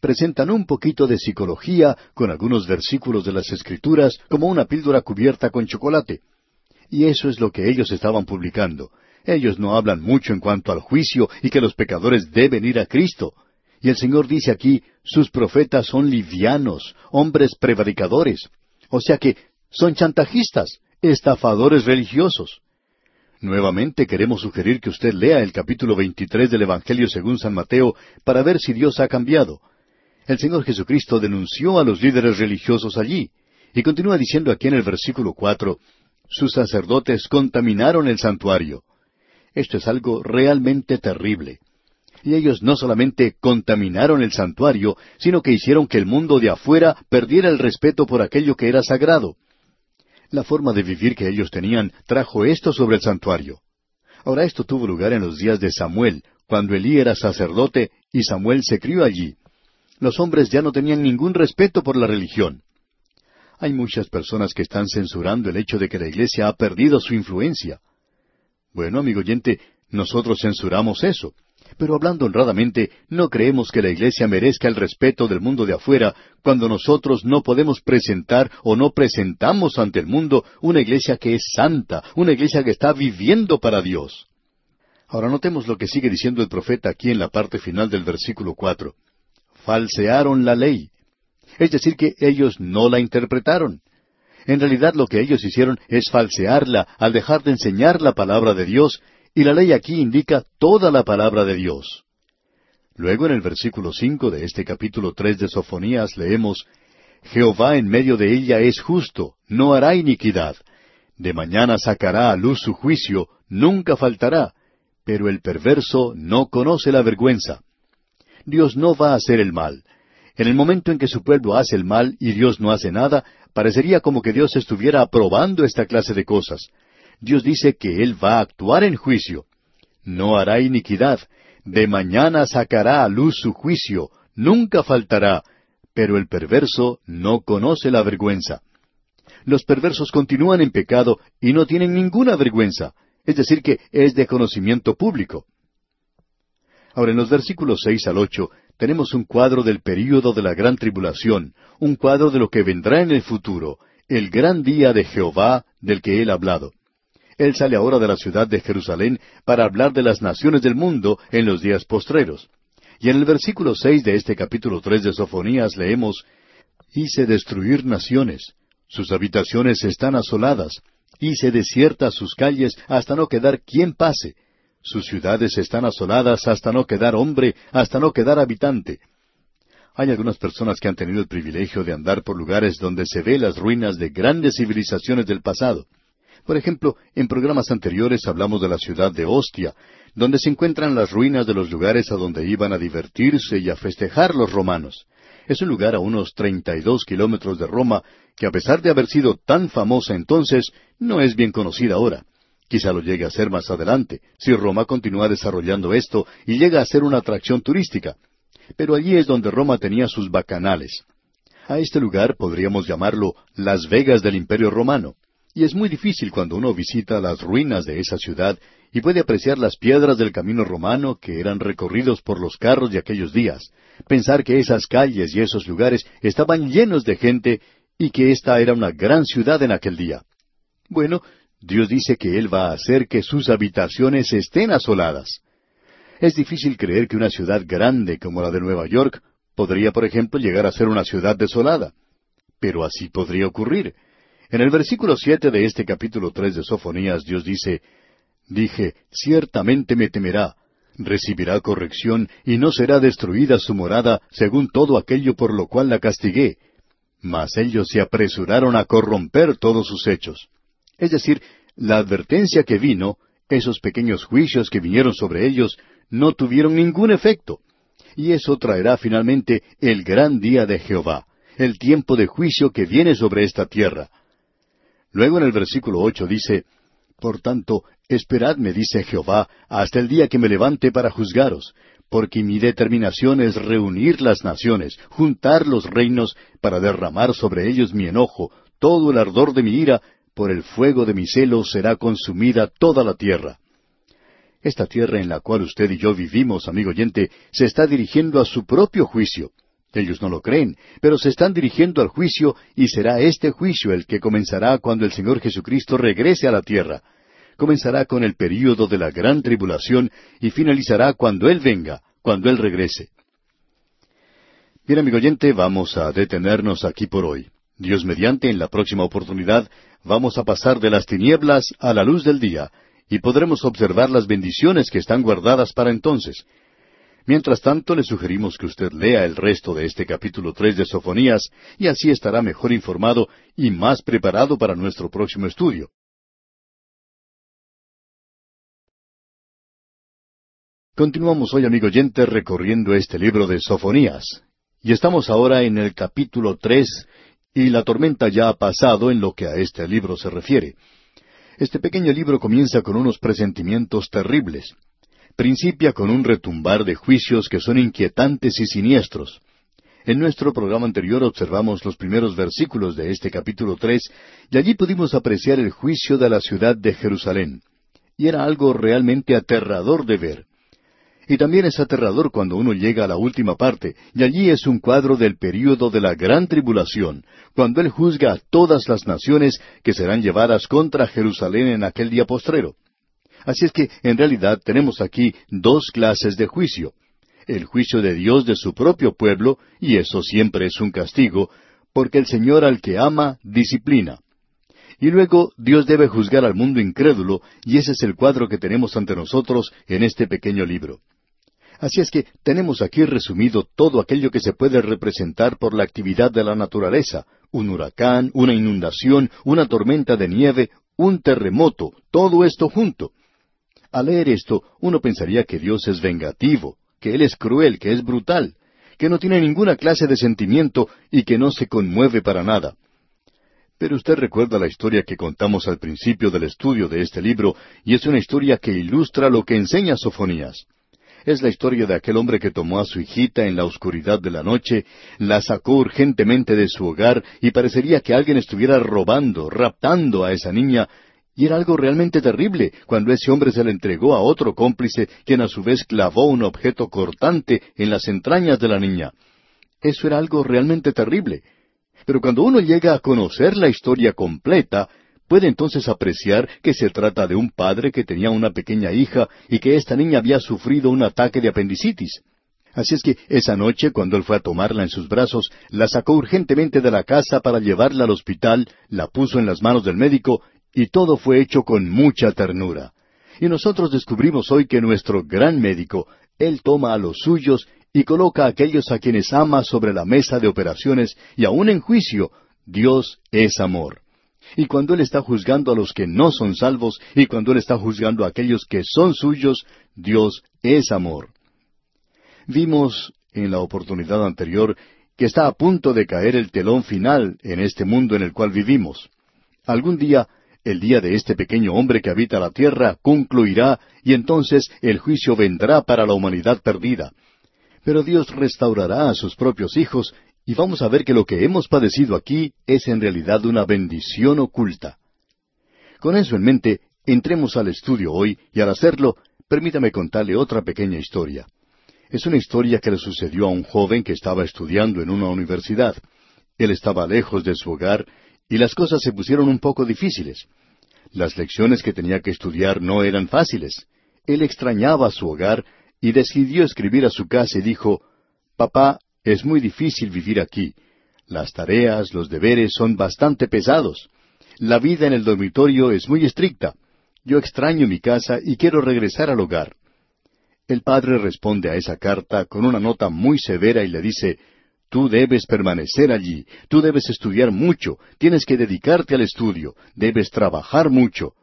Presentan un poquito de psicología con algunos versículos de las Escrituras como una píldora cubierta con chocolate. Y eso es lo que ellos estaban publicando. Ellos no hablan mucho en cuanto al juicio y que los pecadores deben ir a Cristo. Y el Señor dice aquí, sus profetas son livianos, hombres prevaricadores. O sea que son chantajistas, estafadores religiosos. Nuevamente queremos sugerir que usted lea el capítulo 23 del Evangelio según San Mateo para ver si Dios ha cambiado. El Señor Jesucristo denunció a los líderes religiosos allí y continúa diciendo aquí en el versículo cuatro, sus sacerdotes contaminaron el santuario. Esto es algo realmente terrible. Y ellos no solamente contaminaron el santuario, sino que hicieron que el mundo de afuera perdiera el respeto por aquello que era sagrado. La forma de vivir que ellos tenían trajo esto sobre el santuario. Ahora esto tuvo lugar en los días de Samuel, cuando Elí era sacerdote y Samuel se crió allí. Los hombres ya no tenían ningún respeto por la religión. Hay muchas personas que están censurando el hecho de que la iglesia ha perdido su influencia. Bueno, amigo oyente, nosotros censuramos eso. Pero hablando honradamente, no creemos que la Iglesia merezca el respeto del mundo de afuera cuando nosotros no podemos presentar o no presentamos ante el mundo una Iglesia que es santa, una Iglesia que está viviendo para Dios. Ahora notemos lo que sigue diciendo el profeta aquí en la parte final del versículo cuatro. Falsearon la ley. Es decir, que ellos no la interpretaron. En realidad lo que ellos hicieron es falsearla al dejar de enseñar la palabra de Dios y la ley aquí indica toda la palabra de Dios. Luego en el versículo cinco de este capítulo tres de Sofonías leemos Jehová en medio de ella es justo, no hará iniquidad. De mañana sacará a luz su juicio, nunca faltará, pero el perverso no conoce la vergüenza. Dios no va a hacer el mal. En el momento en que su pueblo hace el mal y Dios no hace nada, parecería como que Dios estuviera aprobando esta clase de cosas. Dios dice que Él va a actuar en juicio. No hará iniquidad. De mañana sacará a luz su juicio. Nunca faltará. Pero el perverso no conoce la vergüenza. Los perversos continúan en pecado y no tienen ninguna vergüenza. Es decir, que es de conocimiento público. Ahora, en los versículos seis al ocho tenemos un cuadro del período de la gran tribulación, un cuadro de lo que vendrá en el futuro, el gran día de Jehová del que él ha hablado. Él sale ahora de la ciudad de Jerusalén para hablar de las naciones del mundo en los días postreros. Y en el versículo seis de este capítulo tres de Sofonías leemos Hice destruir naciones, sus habitaciones están asoladas, hice desiertas sus calles hasta no quedar quien pase, sus ciudades están asoladas hasta no quedar hombre, hasta no quedar habitante. Hay algunas personas que han tenido el privilegio de andar por lugares donde se ve las ruinas de grandes civilizaciones del pasado. Por ejemplo, en programas anteriores hablamos de la ciudad de Ostia, donde se encuentran las ruinas de los lugares a donde iban a divertirse y a festejar los romanos. Es un lugar a unos treinta y dos kilómetros de Roma, que a pesar de haber sido tan famosa entonces, no es bien conocida ahora. Quizá lo llegue a ser más adelante, si Roma continúa desarrollando esto y llega a ser una atracción turística. Pero allí es donde Roma tenía sus bacanales. A este lugar podríamos llamarlo Las Vegas del Imperio Romano. Y es muy difícil cuando uno visita las ruinas de esa ciudad y puede apreciar las piedras del camino romano que eran recorridos por los carros de aquellos días, pensar que esas calles y esos lugares estaban llenos de gente y que esta era una gran ciudad en aquel día. Bueno, Dios dice que Él va a hacer que sus habitaciones estén asoladas. Es difícil creer que una ciudad grande como la de Nueva York podría, por ejemplo, llegar a ser una ciudad desolada. Pero así podría ocurrir. En el versículo siete de este capítulo tres de Sofonías, Dios dice, Dije, ciertamente me temerá, recibirá corrección y no será destruida su morada según todo aquello por lo cual la castigué. Mas ellos se apresuraron a corromper todos sus hechos. Es decir, la advertencia que vino, esos pequeños juicios que vinieron sobre ellos, no tuvieron ningún efecto. Y eso traerá finalmente el gran día de Jehová, el tiempo de juicio que viene sobre esta tierra. Luego en el versículo ocho dice, Por tanto, esperadme, dice Jehová, hasta el día que me levante para juzgaros, porque mi determinación es reunir las naciones, juntar los reinos, para derramar sobre ellos mi enojo, todo el ardor de mi ira, por el fuego de mi celo será consumida toda la tierra. Esta tierra en la cual usted y yo vivimos, amigo oyente, se está dirigiendo a su propio juicio. Ellos no lo creen, pero se están dirigiendo al juicio y será este juicio el que comenzará cuando el Señor Jesucristo regrese a la tierra. Comenzará con el período de la gran tribulación y finalizará cuando Él venga, cuando Él regrese. Bien, amigo oyente, vamos a detenernos aquí por hoy. Dios mediante, en la próxima oportunidad, vamos a pasar de las tinieblas a la luz del día, y podremos observar las bendiciones que están guardadas para entonces. Mientras tanto, le sugerimos que usted lea el resto de este capítulo tres de Sofonías, y así estará mejor informado y más preparado para nuestro próximo estudio. Continuamos hoy, amigo oyente, recorriendo este libro de Sofonías. Y estamos ahora en el capítulo tres y la tormenta ya ha pasado en lo que a este libro se refiere. Este pequeño libro comienza con unos presentimientos terribles. Principia con un retumbar de juicios que son inquietantes y siniestros. En nuestro programa anterior observamos los primeros versículos de este capítulo tres y allí pudimos apreciar el juicio de la ciudad de Jerusalén. Y era algo realmente aterrador de ver. Y también es aterrador cuando uno llega a la última parte, y allí es un cuadro del período de la gran tribulación, cuando Él juzga a todas las naciones que serán llevadas contra Jerusalén en aquel día postrero. Así es que, en realidad, tenemos aquí dos clases de juicio. El juicio de Dios de su propio pueblo, y eso siempre es un castigo, porque el Señor al que ama, disciplina. Y luego Dios debe juzgar al mundo incrédulo, y ese es el cuadro que tenemos ante nosotros en este pequeño libro. Así es que tenemos aquí resumido todo aquello que se puede representar por la actividad de la naturaleza, un huracán, una inundación, una tormenta de nieve, un terremoto, todo esto junto. Al leer esto, uno pensaría que Dios es vengativo, que Él es cruel, que es brutal, que no tiene ninguna clase de sentimiento y que no se conmueve para nada. Pero usted recuerda la historia que contamos al principio del estudio de este libro, y es una historia que ilustra lo que enseña Sofonías. Es la historia de aquel hombre que tomó a su hijita en la oscuridad de la noche, la sacó urgentemente de su hogar y parecería que alguien estuviera robando, raptando a esa niña, y era algo realmente terrible cuando ese hombre se la entregó a otro cómplice, quien a su vez clavó un objeto cortante en las entrañas de la niña. Eso era algo realmente terrible. Pero cuando uno llega a conocer la historia completa, puede entonces apreciar que se trata de un padre que tenía una pequeña hija y que esta niña había sufrido un ataque de apendicitis. Así es que esa noche, cuando él fue a tomarla en sus brazos, la sacó urgentemente de la casa para llevarla al hospital, la puso en las manos del médico, y todo fue hecho con mucha ternura. Y nosotros descubrimos hoy que nuestro gran médico, él toma a los suyos y coloca a aquellos a quienes ama sobre la mesa de operaciones, y aun en juicio, Dios es amor. Y cuando Él está juzgando a los que no son salvos, y cuando Él está juzgando a aquellos que son suyos, Dios es amor. Vimos en la oportunidad anterior que está a punto de caer el telón final en este mundo en el cual vivimos. Algún día, el día de este pequeño hombre que habita la tierra concluirá y entonces el juicio vendrá para la humanidad perdida. Pero Dios restaurará a sus propios hijos Y vamos a ver que lo que hemos padecido aquí es en realidad una bendición oculta. Con eso en mente, entremos al estudio hoy y al hacerlo, permítame contarle otra pequeña historia. Es una historia que le sucedió a un joven que estaba estudiando en una universidad. Él estaba lejos de su hogar y las cosas se pusieron un poco difíciles. Las lecciones que tenía que estudiar no eran fáciles. Él extrañaba su hogar y decidió escribir a su casa y dijo, Papá, es muy difícil vivir aquí. Las tareas, los deberes son bastante pesados. La vida en el dormitorio es muy estricta. Yo extraño mi casa y quiero regresar al hogar. El padre responde a esa carta con una nota muy severa y le dice, Tú debes permanecer allí, tú debes estudiar mucho, tienes que dedicarte al estudio, debes trabajar mucho.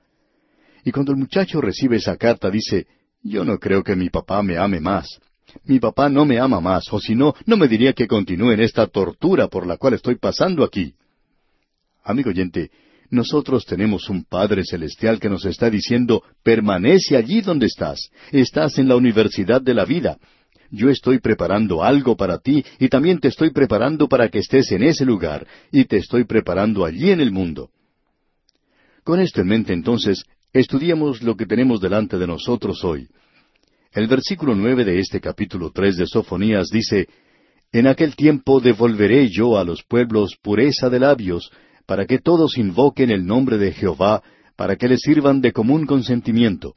Y cuando el muchacho recibe esa carta dice, Yo no creo que mi papá me ame más. Mi papá no me ama más, o si no, no me diría que continúe en esta tortura por la cual estoy pasando aquí. Amigo oyente, nosotros tenemos un Padre Celestial que nos está diciendo, permanece allí donde estás, estás en la universidad de la vida. Yo estoy preparando algo para ti y también te estoy preparando para que estés en ese lugar y te estoy preparando allí en el mundo. Con esto en mente entonces, estudiemos lo que tenemos delante de nosotros hoy. El versículo nueve de este capítulo tres de Sofonías dice, En aquel tiempo devolveré yo a los pueblos pureza de labios, para que todos invoquen el nombre de Jehová, para que le sirvan de común consentimiento.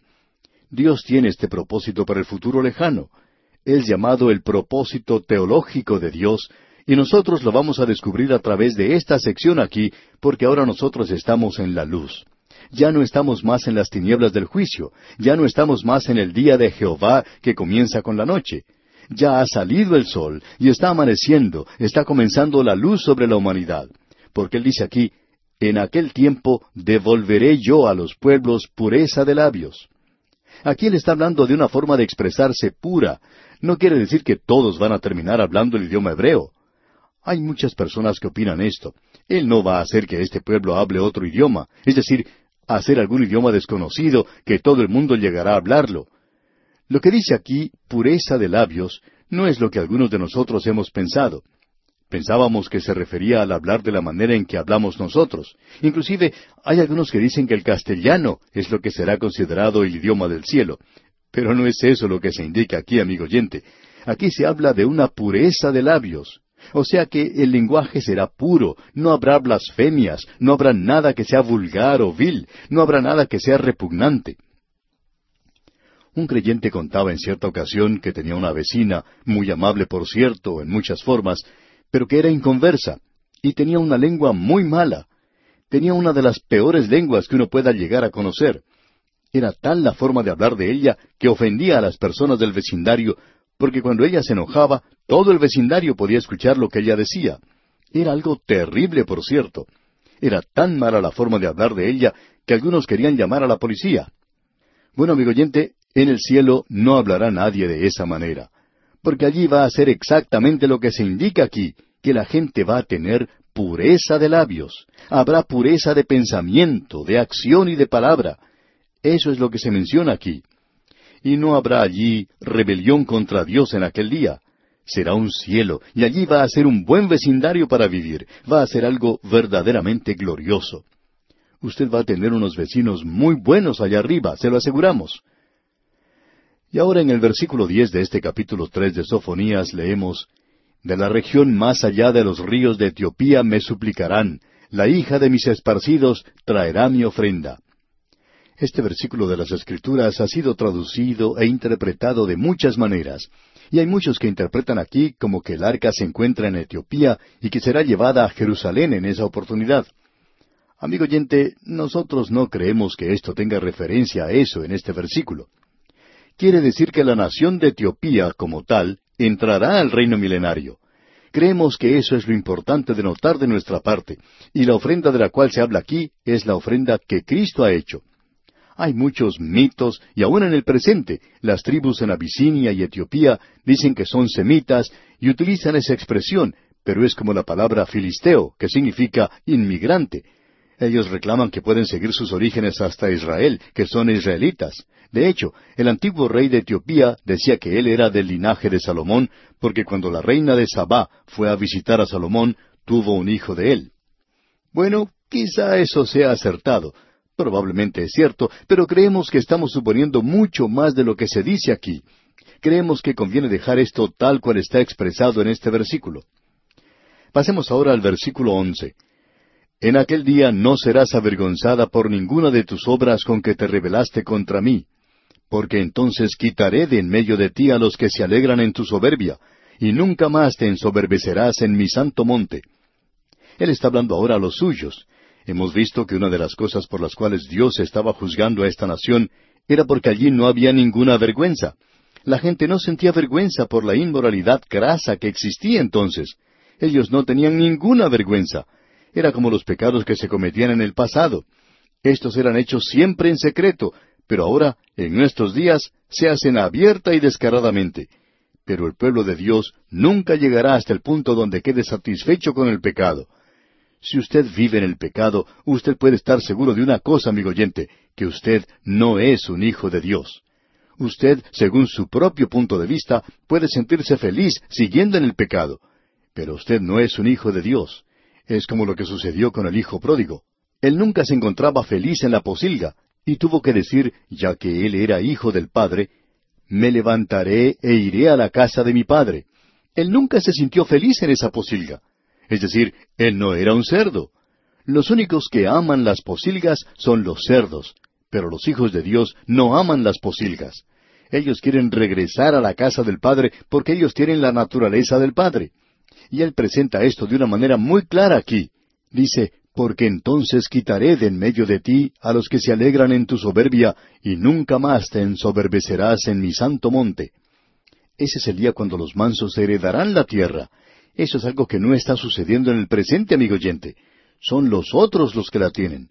Dios tiene este propósito para el futuro lejano. Es llamado el propósito teológico de Dios, y nosotros lo vamos a descubrir a través de esta sección aquí, porque ahora nosotros estamos en la luz ya no estamos más en las tinieblas del juicio, ya no estamos más en el día de Jehová que comienza con la noche. Ya ha salido el sol y está amaneciendo, está comenzando la luz sobre la humanidad. Porque él dice aquí, en aquel tiempo devolveré yo a los pueblos pureza de labios. Aquí él está hablando de una forma de expresarse pura. No quiere decir que todos van a terminar hablando el idioma hebreo. Hay muchas personas que opinan esto. Él no va a hacer que este pueblo hable otro idioma, es decir, hacer algún idioma desconocido que todo el mundo llegará a hablarlo. Lo que dice aquí, pureza de labios, no es lo que algunos de nosotros hemos pensado. Pensábamos que se refería al hablar de la manera en que hablamos nosotros. Inclusive hay algunos que dicen que el castellano es lo que será considerado el idioma del cielo. Pero no es eso lo que se indica aquí, amigo oyente. Aquí se habla de una pureza de labios. O sea que el lenguaje será puro, no habrá blasfemias, no habrá nada que sea vulgar o vil, no habrá nada que sea repugnante. Un creyente contaba en cierta ocasión que tenía una vecina, muy amable por cierto, en muchas formas, pero que era inconversa, y tenía una lengua muy mala. Tenía una de las peores lenguas que uno pueda llegar a conocer. Era tal la forma de hablar de ella que ofendía a las personas del vecindario, porque cuando ella se enojaba, todo el vecindario podía escuchar lo que ella decía. Era algo terrible, por cierto. Era tan mala la forma de hablar de ella que algunos querían llamar a la policía. Bueno, amigo oyente, en el cielo no hablará nadie de esa manera, porque allí va a ser exactamente lo que se indica aquí, que la gente va a tener pureza de labios, habrá pureza de pensamiento, de acción y de palabra. Eso es lo que se menciona aquí y no habrá allí rebelión contra Dios en aquel día. Será un cielo, y allí va a ser un buen vecindario para vivir, va a ser algo verdaderamente glorioso. Usted va a tener unos vecinos muy buenos allá arriba, se lo aseguramos. Y ahora en el versículo diez de este capítulo tres de Sofonías leemos De la región más allá de los ríos de Etiopía me suplicarán, la hija de mis esparcidos traerá mi ofrenda. Este versículo de las Escrituras ha sido traducido e interpretado de muchas maneras, y hay muchos que interpretan aquí como que el arca se encuentra en Etiopía y que será llevada a Jerusalén en esa oportunidad. Amigo oyente, nosotros no creemos que esto tenga referencia a eso en este versículo. Quiere decir que la nación de Etiopía como tal entrará al reino milenario. Creemos que eso es lo importante de notar de nuestra parte, y la ofrenda de la cual se habla aquí es la ofrenda que Cristo ha hecho. Hay muchos mitos y aún en el presente las tribus en Abisinia y Etiopía dicen que son semitas y utilizan esa expresión, pero es como la palabra filisteo, que significa inmigrante. Ellos reclaman que pueden seguir sus orígenes hasta Israel, que son israelitas. De hecho, el antiguo rey de Etiopía decía que él era del linaje de Salomón, porque cuando la reina de Sabá fue a visitar a Salomón, tuvo un hijo de él. Bueno, quizá eso sea acertado. Probablemente es cierto, pero creemos que estamos suponiendo mucho más de lo que se dice aquí. Creemos que conviene dejar esto tal cual está expresado en este versículo. Pasemos ahora al versículo once. En aquel día no serás avergonzada por ninguna de tus obras con que te rebelaste contra mí, porque entonces quitaré de en medio de ti a los que se alegran en tu soberbia, y nunca más te ensoberbecerás en mi santo monte. Él está hablando ahora a los suyos. Hemos visto que una de las cosas por las cuales Dios estaba juzgando a esta nación era porque allí no había ninguna vergüenza. La gente no sentía vergüenza por la inmoralidad grasa que existía entonces. Ellos no tenían ninguna vergüenza. Era como los pecados que se cometían en el pasado. Estos eran hechos siempre en secreto, pero ahora, en nuestros días, se hacen abierta y descaradamente. Pero el pueblo de Dios nunca llegará hasta el punto donde quede satisfecho con el pecado. Si usted vive en el pecado, usted puede estar seguro de una cosa, amigo oyente, que usted no es un hijo de Dios. Usted, según su propio punto de vista, puede sentirse feliz siguiendo en el pecado, pero usted no es un hijo de Dios. Es como lo que sucedió con el hijo pródigo. Él nunca se encontraba feliz en la posilga, y tuvo que decir, ya que él era hijo del Padre, me levantaré e iré a la casa de mi Padre. Él nunca se sintió feliz en esa posilga. Es decir, él no era un cerdo. Los únicos que aman las posilgas son los cerdos, pero los hijos de Dios no aman las posilgas. Ellos quieren regresar a la casa del Padre porque ellos tienen la naturaleza del Padre. Y él presenta esto de una manera muy clara aquí. Dice, porque entonces quitaré de en medio de ti a los que se alegran en tu soberbia, y nunca más te ensoberbecerás en mi santo monte. Ese es el día cuando los mansos heredarán la tierra. Eso es algo que no está sucediendo en el presente, amigo oyente. Son los otros los que la tienen.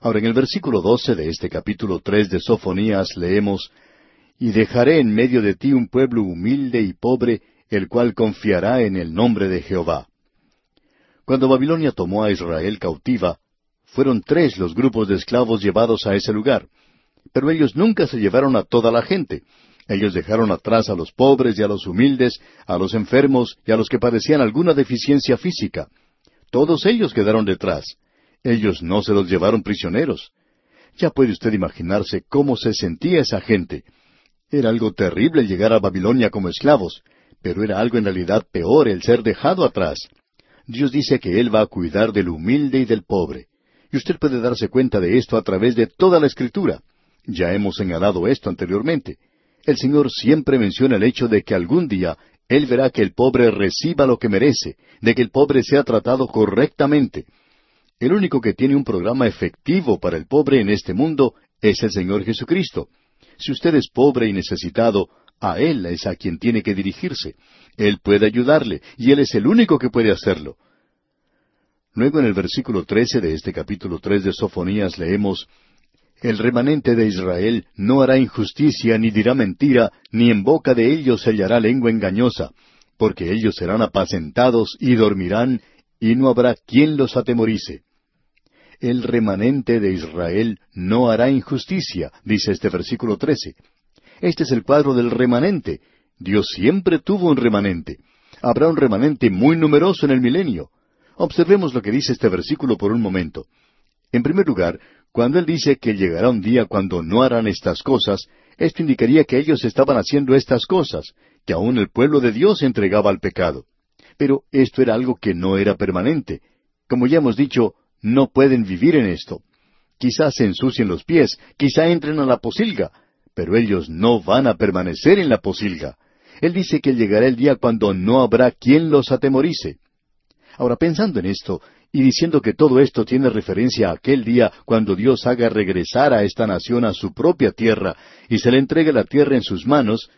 Ahora, en el versículo doce de este capítulo tres de Sofonías leemos, Y dejaré en medio de ti un pueblo humilde y pobre, el cual confiará en el nombre de Jehová. Cuando Babilonia tomó a Israel cautiva, fueron tres los grupos de esclavos llevados a ese lugar, pero ellos nunca se llevaron a toda la gente. Ellos dejaron atrás a los pobres y a los humildes, a los enfermos y a los que padecían alguna deficiencia física. Todos ellos quedaron detrás. Ellos no se los llevaron prisioneros. Ya puede usted imaginarse cómo se sentía esa gente. Era algo terrible llegar a Babilonia como esclavos, pero era algo en realidad peor el ser dejado atrás. Dios dice que Él va a cuidar del humilde y del pobre. Y usted puede darse cuenta de esto a través de toda la Escritura. Ya hemos señalado esto anteriormente. El Señor siempre menciona el hecho de que algún día Él verá que el pobre reciba lo que merece, de que el pobre sea tratado correctamente. El único que tiene un programa efectivo para el pobre en este mundo es el Señor Jesucristo. Si usted es pobre y necesitado, a Él es a quien tiene que dirigirse. Él puede ayudarle, y Él es el único que puede hacerlo. Luego en el versículo trece de este capítulo tres de Sofonías leemos El remanente de Israel no hará injusticia ni dirá mentira, ni en boca de ellos se hallará lengua engañosa, porque ellos serán apacentados y dormirán, y no habrá quien los atemorice. El remanente de Israel no hará injusticia, dice este versículo trece. Este es el cuadro del remanente. Dios siempre tuvo un remanente. Habrá un remanente muy numeroso en el milenio. Observemos lo que dice este versículo por un momento. En primer lugar, cuando Él dice que llegará un día cuando no harán estas cosas, esto indicaría que ellos estaban haciendo estas cosas, que aún el pueblo de Dios entregaba al pecado. Pero esto era algo que no era permanente. Como ya hemos dicho, no pueden vivir en esto. Quizás se ensucien los pies, quizá entren a la posilga, pero ellos no van a permanecer en la posilga. Él dice que llegará el día cuando no habrá quien los atemorice. Ahora, pensando en esto, y diciendo que todo esto tiene referencia a aquel día cuando Dios haga regresar a esta nación a su propia tierra y se le entregue la tierra en sus manos,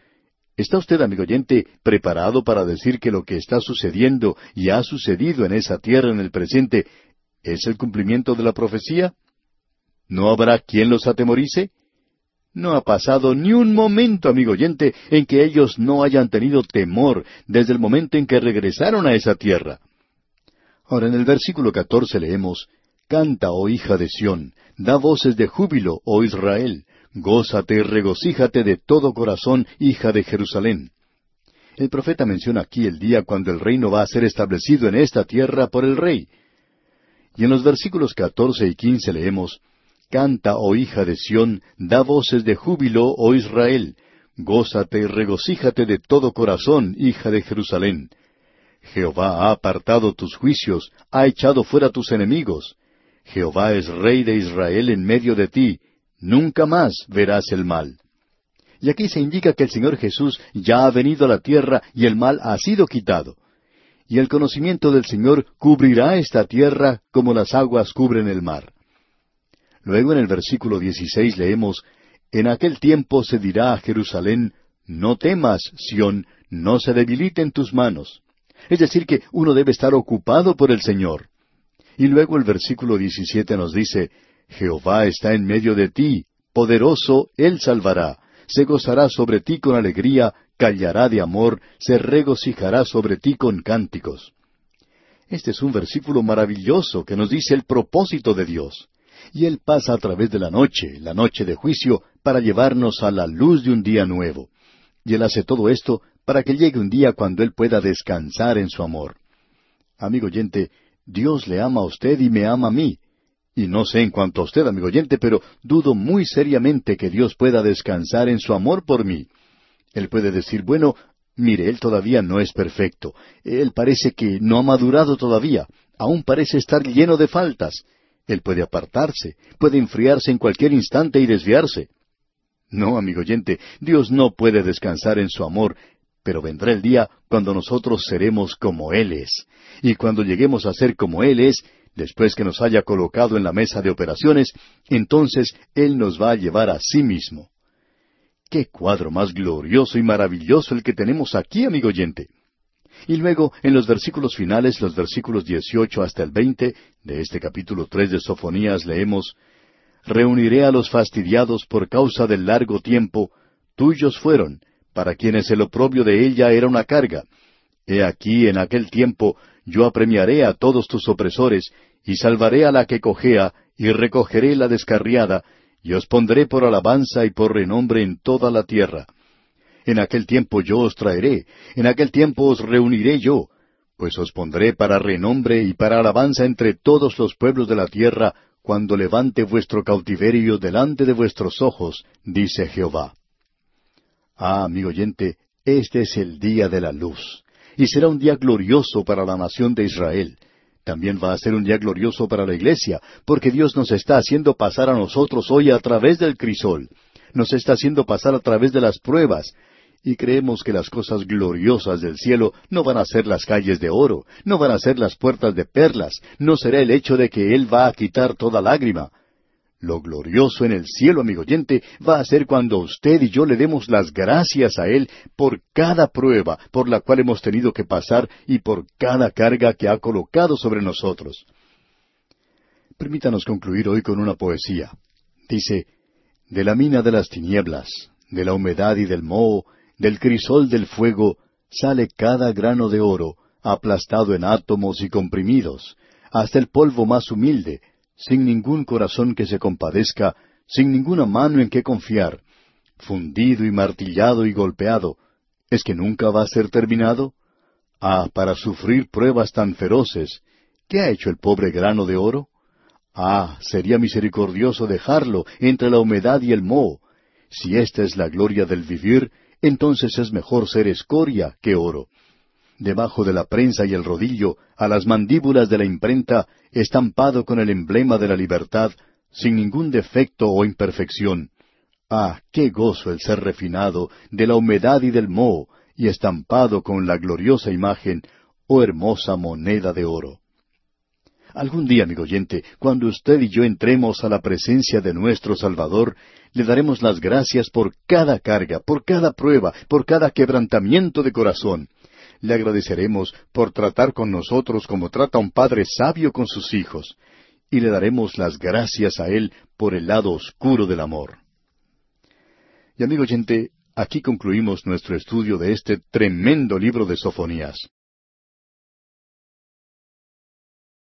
¿está usted, amigo oyente, preparado para decir que lo que está sucediendo y ha sucedido en esa tierra en el presente es el cumplimiento de la profecía? ¿No habrá quien los atemorice? No ha pasado ni un momento, amigo oyente, en que ellos no hayan tenido temor desde el momento en que regresaron a esa tierra. Ahora, en el versículo catorce leemos, Canta, oh hija de Sión, da voces de júbilo, oh Israel, gózate y regocíjate de todo corazón, hija de Jerusalén. El profeta menciona aquí el día cuando el reino va a ser establecido en esta tierra por el rey. Y en los versículos catorce y quince leemos, Canta, oh hija de Sión, da voces de júbilo, oh Israel, gózate y regocíjate de todo corazón, hija de Jerusalén. Jehová ha apartado tus juicios, ha echado fuera tus enemigos. Jehová es Rey de Israel en medio de ti, nunca más verás el mal. Y aquí se indica que el Señor Jesús ya ha venido a la tierra y el mal ha sido quitado. Y el conocimiento del Señor cubrirá esta tierra como las aguas cubren el mar. Luego en el versículo 16 leemos, En aquel tiempo se dirá a Jerusalén, No temas, Sión, no se debiliten tus manos. Es decir, que uno debe estar ocupado por el Señor. Y luego el versículo 17 nos dice, Jehová está en medio de ti, poderoso, Él salvará, se gozará sobre ti con alegría, callará de amor, se regocijará sobre ti con cánticos. Este es un versículo maravilloso que nos dice el propósito de Dios. Y Él pasa a través de la noche, la noche de juicio, para llevarnos a la luz de un día nuevo. Y Él hace todo esto para que llegue un día cuando Él pueda descansar en su amor. Amigo oyente, Dios le ama a usted y me ama a mí. Y no sé en cuanto a usted, amigo oyente, pero dudo muy seriamente que Dios pueda descansar en su amor por mí. Él puede decir, bueno, mire, Él todavía no es perfecto. Él parece que no ha madurado todavía. Aún parece estar lleno de faltas. Él puede apartarse, puede enfriarse en cualquier instante y desviarse. No, amigo oyente, Dios no puede descansar en su amor pero vendrá el día cuando nosotros seremos como Él es. Y cuando lleguemos a ser como Él es, después que nos haya colocado en la mesa de operaciones, entonces Él nos va a llevar a sí mismo. Qué cuadro más glorioso y maravilloso el que tenemos aquí, amigo oyente. Y luego, en los versículos finales, los versículos dieciocho hasta el veinte de este capítulo tres de Sofonías, leemos Reuniré a los fastidiados por causa del largo tiempo, tuyos fueron, para quienes el oprobio de ella era una carga. He aquí en aquel tiempo yo apremiaré a todos tus opresores, y salvaré a la que cojea, y recogeré la descarriada, y os pondré por alabanza y por renombre en toda la tierra. En aquel tiempo yo os traeré, en aquel tiempo os reuniré yo, pues os pondré para renombre y para alabanza entre todos los pueblos de la tierra, cuando levante vuestro cautiverio delante de vuestros ojos, dice Jehová. Ah, amigo oyente, este es el día de la luz. Y será un día glorioso para la nación de Israel. También va a ser un día glorioso para la iglesia, porque Dios nos está haciendo pasar a nosotros hoy a través del crisol. Nos está haciendo pasar a través de las pruebas. Y creemos que las cosas gloriosas del cielo no van a ser las calles de oro, no van a ser las puertas de perlas, no será el hecho de que Él va a quitar toda lágrima. Lo glorioso en el cielo, amigo oyente, va a ser cuando usted y yo le demos las gracias a Él por cada prueba por la cual hemos tenido que pasar y por cada carga que ha colocado sobre nosotros. Permítanos concluir hoy con una poesía. Dice, De la mina de las tinieblas, de la humedad y del moho, del crisol del fuego, sale cada grano de oro, aplastado en átomos y comprimidos, hasta el polvo más humilde, sin ningún corazón que se compadezca, sin ninguna mano en que confiar, fundido y martillado y golpeado, ¿es que nunca va a ser terminado? Ah, para sufrir pruebas tan feroces, ¿qué ha hecho el pobre grano de oro? Ah, sería misericordioso dejarlo entre la humedad y el moho. Si esta es la gloria del vivir, entonces es mejor ser escoria que oro debajo de la prensa y el rodillo, a las mandíbulas de la imprenta, estampado con el emblema de la libertad, sin ningún defecto o imperfección. Ah, qué gozo el ser refinado de la humedad y del moho, y estampado con la gloriosa imagen, oh hermosa moneda de oro. Algún día, amigo oyente, cuando usted y yo entremos a la presencia de nuestro Salvador, le daremos las gracias por cada carga, por cada prueba, por cada quebrantamiento de corazón le agradeceremos por tratar con nosotros como trata un padre sabio con sus hijos, y le daremos las gracias a Él por el lado oscuro del amor. Y amigo oyente, aquí concluimos nuestro estudio de este tremendo libro de Sofonías.